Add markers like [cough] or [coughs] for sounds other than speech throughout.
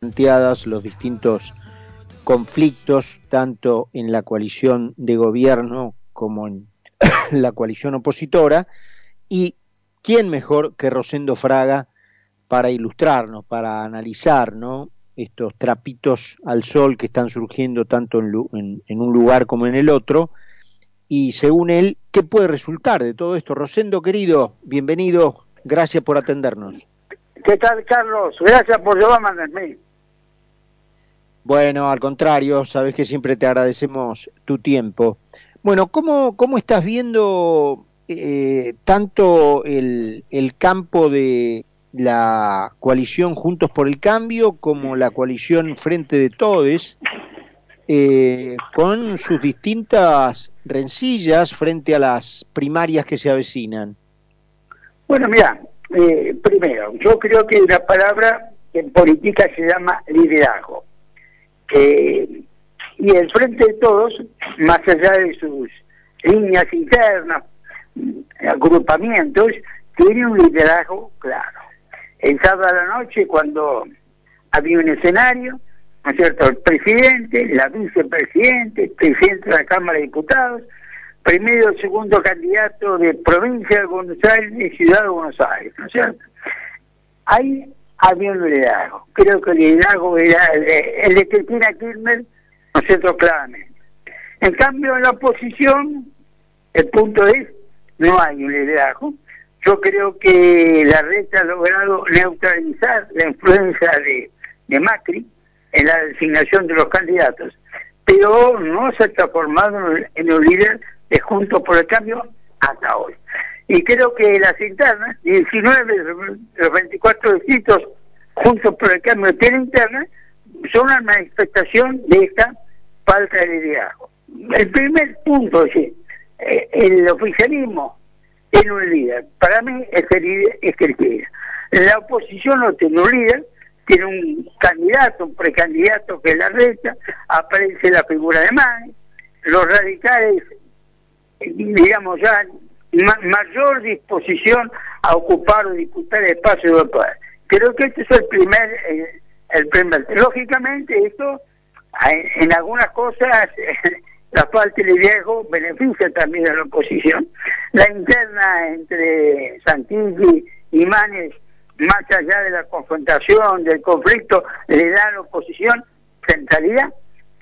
planteadas los distintos conflictos, tanto en la coalición de gobierno como en [coughs] la coalición opositora, y quién mejor que Rosendo Fraga para ilustrarnos, para analizar ¿no? estos trapitos al sol que están surgiendo tanto en, en un lugar como en el otro, y según él, ¿qué puede resultar de todo esto? Rosendo, querido, bienvenido, gracias por atendernos. ¿Qué tal, Carlos? Gracias por llevarme a mí. Bueno, al contrario, sabes que siempre te agradecemos tu tiempo. Bueno, ¿cómo, cómo estás viendo eh, tanto el, el campo de la coalición Juntos por el Cambio como la coalición Frente de Todes, eh, con sus distintas rencillas frente a las primarias que se avecinan? Bueno, mira, eh, primero, yo creo que la palabra en política se llama liderazgo y el Frente de Todos, más allá de sus líneas internas, agrupamientos, tiene un liderazgo claro. El sábado a la noche, cuando había un escenario, ¿no es cierto? El presidente, la vicepresidente, el presidente de la Cámara de Diputados, primero y segundo candidato de provincia de Buenos Aires y ciudad de Buenos Aires, ¿no es cierto? Hay había un liderazgo. Creo que el liderazgo era el de, Cristina Kirchner, ¿no es claramente. En cambio, en la oposición, el punto es, no hay un liderazgo. Yo creo que la red ha logrado neutralizar la influencia de, de Macri en la designación de los candidatos, pero no se ha transformado en un líder de Juntos por el Cambio hasta hoy. Y creo que las internas, 19 de los 24 distritos juntos por el cambio de tierra interna, son una manifestación de esta falta de liderazgo. El primer punto es que eh, el oficialismo tiene un líder. Para mí ese líder es Cristina. La oposición no tiene un líder, tiene un candidato, un precandidato que es la reta, aparece la figura de Mani, los radicales, digamos ya mayor disposición a ocupar o disputar el espacio de poder. Creo que este es el primer, el primer. Lógicamente esto, en, algunas cosas, [laughs] la falta de viejo beneficia también a la oposición. La interna entre Santilli y Manes, más allá de la confrontación, del conflicto, le da a la oposición centralidad,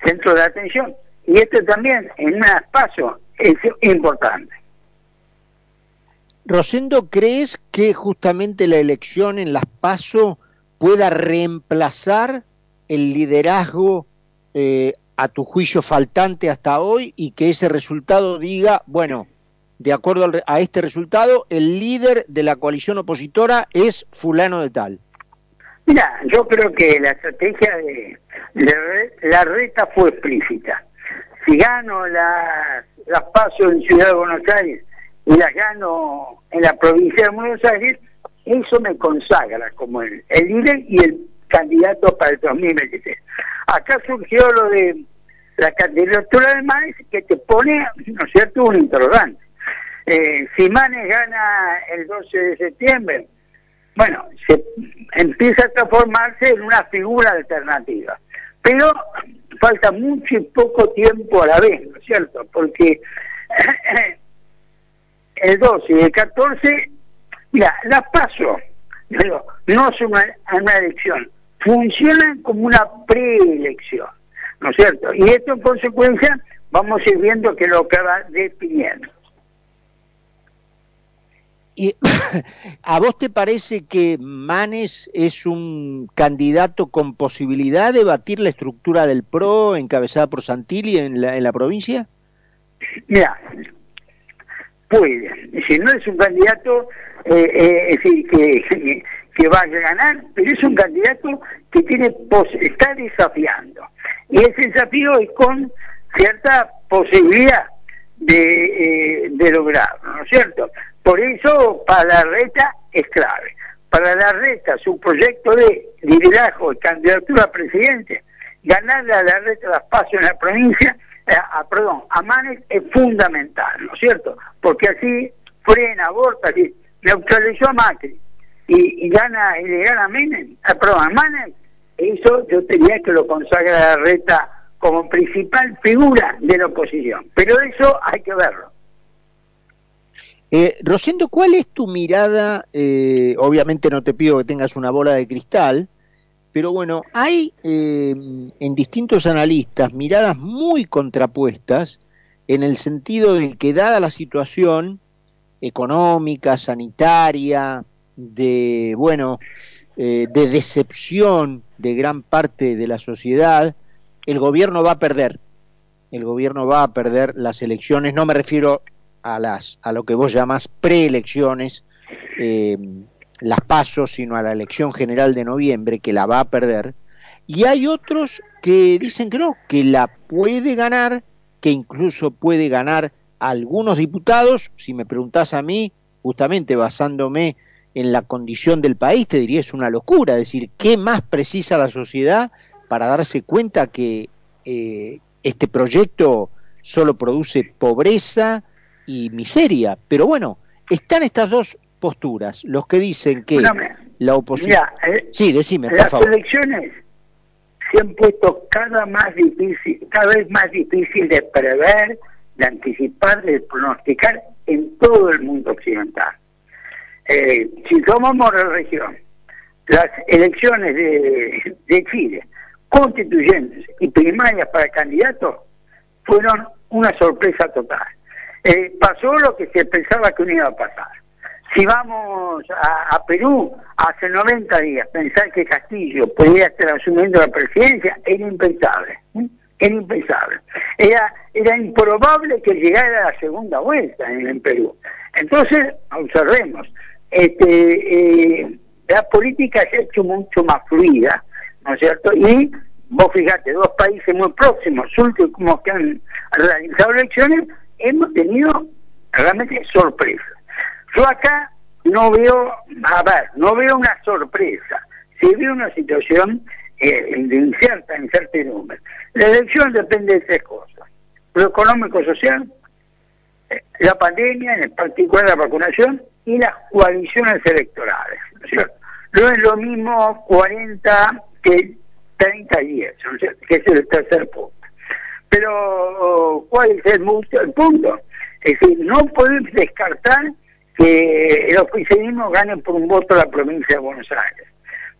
centro de atención. Y esto también, en un espacio, es importante. Rosendo, ¿crees que justamente la elección en las PASO pueda reemplazar el liderazgo eh, a tu juicio faltante hasta hoy y que ese resultado diga, bueno, de acuerdo a este resultado, el líder de la coalición opositora es fulano de tal? Mira, yo creo que la estrategia de, la reta fue explícita. Si gano las, las PASO en Ciudad de Buenos Aires y las gano en la provincia de Buenos Aires, eso me consagra como el, líder y el candidato para el 2023. Acá surgió lo de la candidatura de Manes que te pone, ¿no es cierto?, un interrogante. Eh, si Manes gana el 12 de septiembre, bueno, se empieza a transformarse en una figura alternativa. Pero falta mucho y poco tiempo a la vez, ¿no es cierto? Porque [clears throat] el 12 y el 14, mira, las paso, no son una, una elección, funcionan como una preelección, ¿no es cierto? Y esto en consecuencia vamos a ir viendo que lo va definiendo. ¿Y [laughs] a vos te parece que Manes es un candidato con posibilidad de batir la estructura del PRO encabezada por Santilli en la, en la provincia? Mira, puede. Es no es un candidato eh, eh, que, [laughs] que, vaya a ganar, pero es un candidato que tiene está desafiando. Y ese desafío es con cierta posibilidad de, eh, de lograrlo, ¿no es cierto? Por eso para la reta es clave. Para la reta su proyecto de liderazgo y candidatura a presidente, ganarle a la reta las pasos en la provincia eh, a, perdón, a Manes es fundamental, ¿no es cierto? Porque así frena, aborta, así, neutralizó a Macri y, gana, y le gana a Menem, eh, perdón, a Manes, eso yo tenía que lo consagra la reta como principal figura de la oposición. Pero eso hay que verlo. Eh, Rosendo, ¿cuál es tu mirada? Eh, obviamente no te pido que tengas una bola de cristal, pero bueno, hay eh, en distintos analistas miradas muy contrapuestas en el sentido de que dada la situación económica, sanitaria, de bueno, de decepción de gran parte de la sociedad, el gobierno va a perder. El gobierno va a perder las elecciones. No me refiero a las a lo que vos llamas preelecciones, eh, las pasos, sino a la elección general de noviembre que la va a perder. Y hay otros que dicen que no, que la puede ganar, que incluso puede ganar algunos diputados. Si me preguntás a mí, justamente basándome en la condición del país, te diría es una locura. Es decir, ¿qué más precisa la sociedad para darse cuenta que eh, este proyecto solo produce pobreza y miseria. Pero bueno, están estas dos posturas, los que dicen que la oposición... Eh, sí, decime, las elecciones se han puesto cada más difícil, cada vez más difícil de prever, de anticipar, de pronosticar en todo el mundo occidental. Eh, si tomamos la región, las elecciones de, de Chile constituyentes y primarias para candidatos fueron una sorpresa total. Eh, pasó lo que se pensaba que no iba a pasar. Si vamos a, Perú, hace 90 días, pensar que Castillo podía estar asumiendo la presidencia era impensable. Era impensable. Era, era improbable que llegara a la segunda vuelta en, Perú. Entonces, observemos, este, eh, la política se ha hecho mucho más fluida, ¿no es cierto? Y vos fíjate, dos países muy próximos, últimos que han realizado elecciones, hemos tenido realmente sorpresa. Yo acá no veo, a ver, no veo una sorpresa, se ve una situación eh, de incierta incertidumbre. La elección depende de tres cosas, lo económico-social, eh, la pandemia, en particular la vacunación, y las coaliciones electorales. ¿no es lo mismo 40 que 30 días, que es el tercer punto. Pero, ¿cuál es el, punto? Es decir, no podemos descartar que el oficialismo gane por un voto la provincia de Buenos Aires.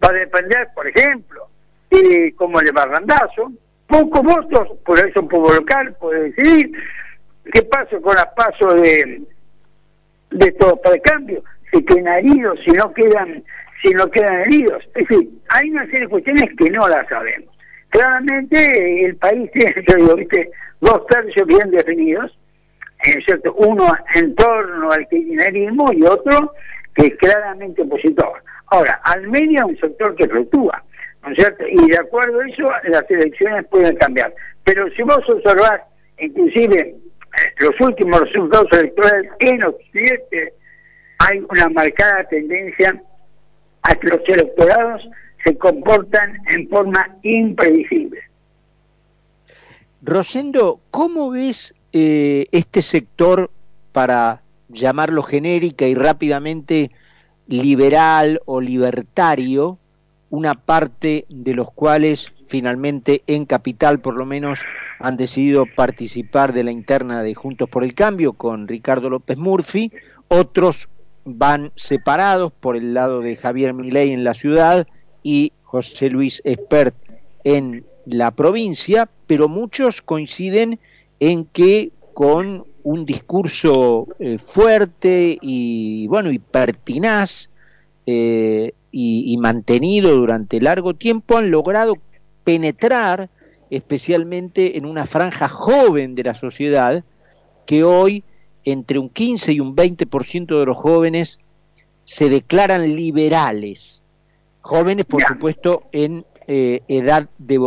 Va a depender, por ejemplo, de cómo le va Randazo, pocos votos, por eso pueblo local puede decidir qué pasa con las pasos de, de todo para el cambio, si quedan heridos, si no quedan, si no quedan heridos. Es decir, hay una serie de cuestiones que no las sabemos. Claramente el país tiene, [laughs] yo dos tercios bien definidos, ¿cierto? uno en torno al kirchnerismo y otro que es claramente opositor. Ahora, al medio un sector que fluctúa, ¿no es cierto? Y de acuerdo a eso, las elecciones pueden cambiar. Pero si vos observás, inclusive, eh, los últimos resultados electorales en Occidente, hay una marcada tendencia a que los electorados se comportan en forma impredecible. Rosendo, ¿cómo ves eh, este sector para llamarlo genérica y rápidamente liberal o libertario, una parte de los cuales finalmente en Capital por lo menos han decidido participar de la interna de Juntos por el Cambio con Ricardo López Murphy, otros van separados por el lado de Javier Milei en la ciudad y José Luis Espert en la provincia, pero muchos coinciden en que con un discurso eh, fuerte y bueno y pertinaz eh, y, y, mantenido durante largo tiempo han logrado penetrar especialmente en una franja joven de la sociedad que hoy entre un 15 y un 20% de los jóvenes se declaran liberales. Jóvenes, por supuesto, en eh, edad de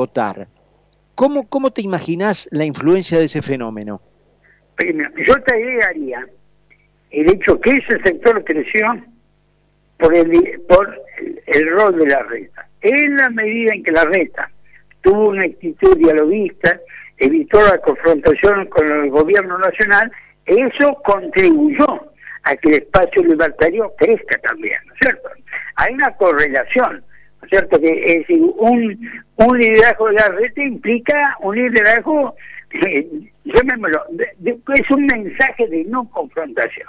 ¿Cómo, ¿Cómo te imaginas la influencia de ese fenómeno? yo te agregaría el hecho que ese sector creció por el, por el, rol de la reta. En la medida en que la reta tuvo una actitud dialoguista, evitó la confrontación con el gobierno nacional, eso contribuyó a que el espacio libertario crezca también, ¿no es cierto? hay una correlación. ¿Cierto? Que es decir, un, un liderazgo de la red implica un liderazgo, eh, llamémoslo, es un mensaje de no confrontación.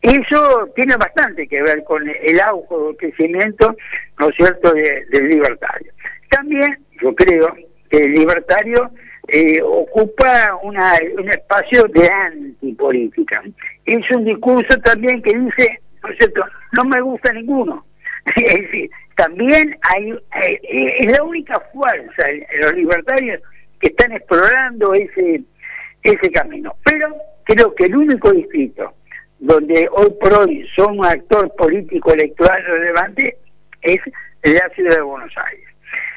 Eso tiene bastante que ver con el auge o crecimiento, ¿no es cierto?, del libertario. También, yo creo que el libertario eh, ocupa una, un espacio de antipolítica. Es un discurso también que dice, ¿no es cierto?, no me gusta ninguno. [laughs] también hay, eh, es la única fuerza los libertarios que están explorando ese, ese camino. Pero creo que el único distrito donde hoy por hoy son un actor político electoral relevante es la ciudad de Buenos Aires.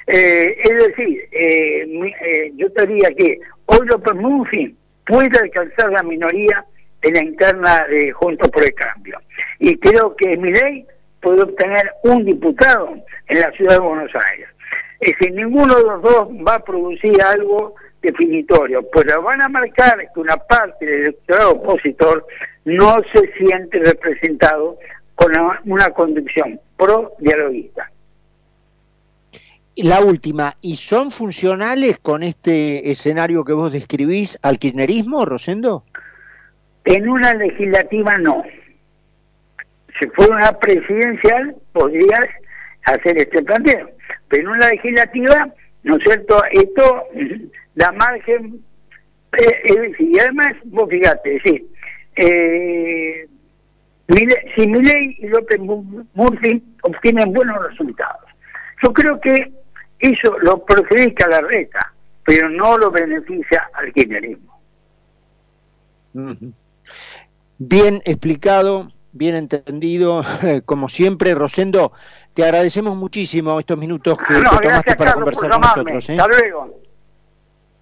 Eh, es decir, eh, eh, yo te diría que hoy López Murphy puede alcanzar la minoría en la interna de Juntos por el Cambio. Y creo que ley puede obtener un diputado en la ciudad de Buenos Aires. Es decir, ninguno de los dos va a producir algo definitorio, pero van a marcar que una parte del electorado opositor no se siente representado con una conducción pro-dialoguista. La última, ¿y son funcionales con este escenario que vos describís al kirchnerismo, Rosendo? En una legislativa no. Si fuera una presidencial, podrías hacer este planteo. Pero en una legislativa, ¿no es cierto? Esto [laughs] da margen. Eh, y además, vos fíjate, sí, eh, si Miley y López Murphy obtienen buenos resultados. Yo creo que eso lo perjudica a la reta, pero no lo beneficia al kirchnerismo. Bien explicado, bien entendido, [laughs] como siempre, Rosendo. Te agradecemos muchísimo estos minutos que te tomaste para conversar con nosotros. ¿eh? Hasta luego.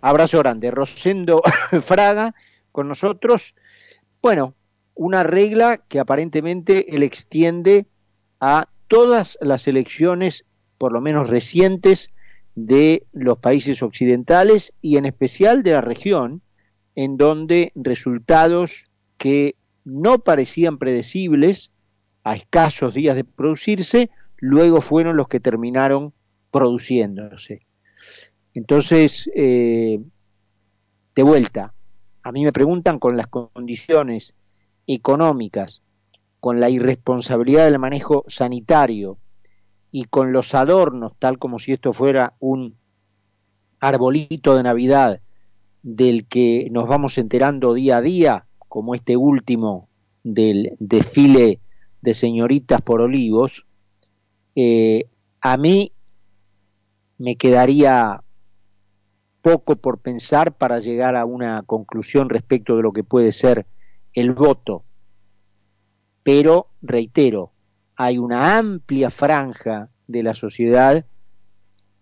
Abrazo grande. Rosendo [laughs] Fraga con nosotros. Bueno, una regla que aparentemente él extiende a todas las elecciones, por lo menos recientes, de los países occidentales y en especial de la región, en donde resultados que no parecían predecibles a escasos días de producirse, luego fueron los que terminaron produciéndose. Entonces, eh, de vuelta, a mí me preguntan con las condiciones económicas, con la irresponsabilidad del manejo sanitario y con los adornos, tal como si esto fuera un arbolito de Navidad del que nos vamos enterando día a día, como este último del desfile de señoritas por olivos, eh, a mí me quedaría poco por pensar para llegar a una conclusión respecto de lo que puede ser el voto. Pero, reitero, hay una amplia franja de la sociedad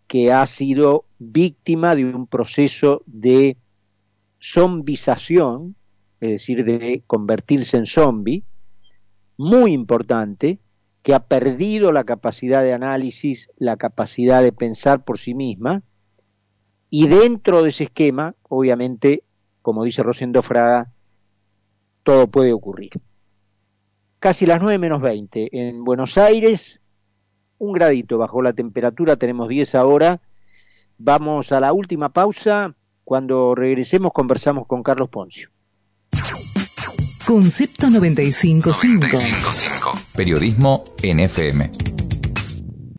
que ha sido víctima de un proceso de zombización, es decir, de convertirse en zombie, muy importante, que ha perdido la capacidad de análisis, la capacidad de pensar por sí misma, y dentro de ese esquema, obviamente, como dice Rosendo Fraga, todo puede ocurrir. Casi las 9 menos 20 en Buenos Aires, un gradito bajo la temperatura, tenemos 10 ahora. Vamos a la última pausa. Cuando regresemos conversamos con Carlos Poncio. Concepto 955. 955. Periodismo NFM.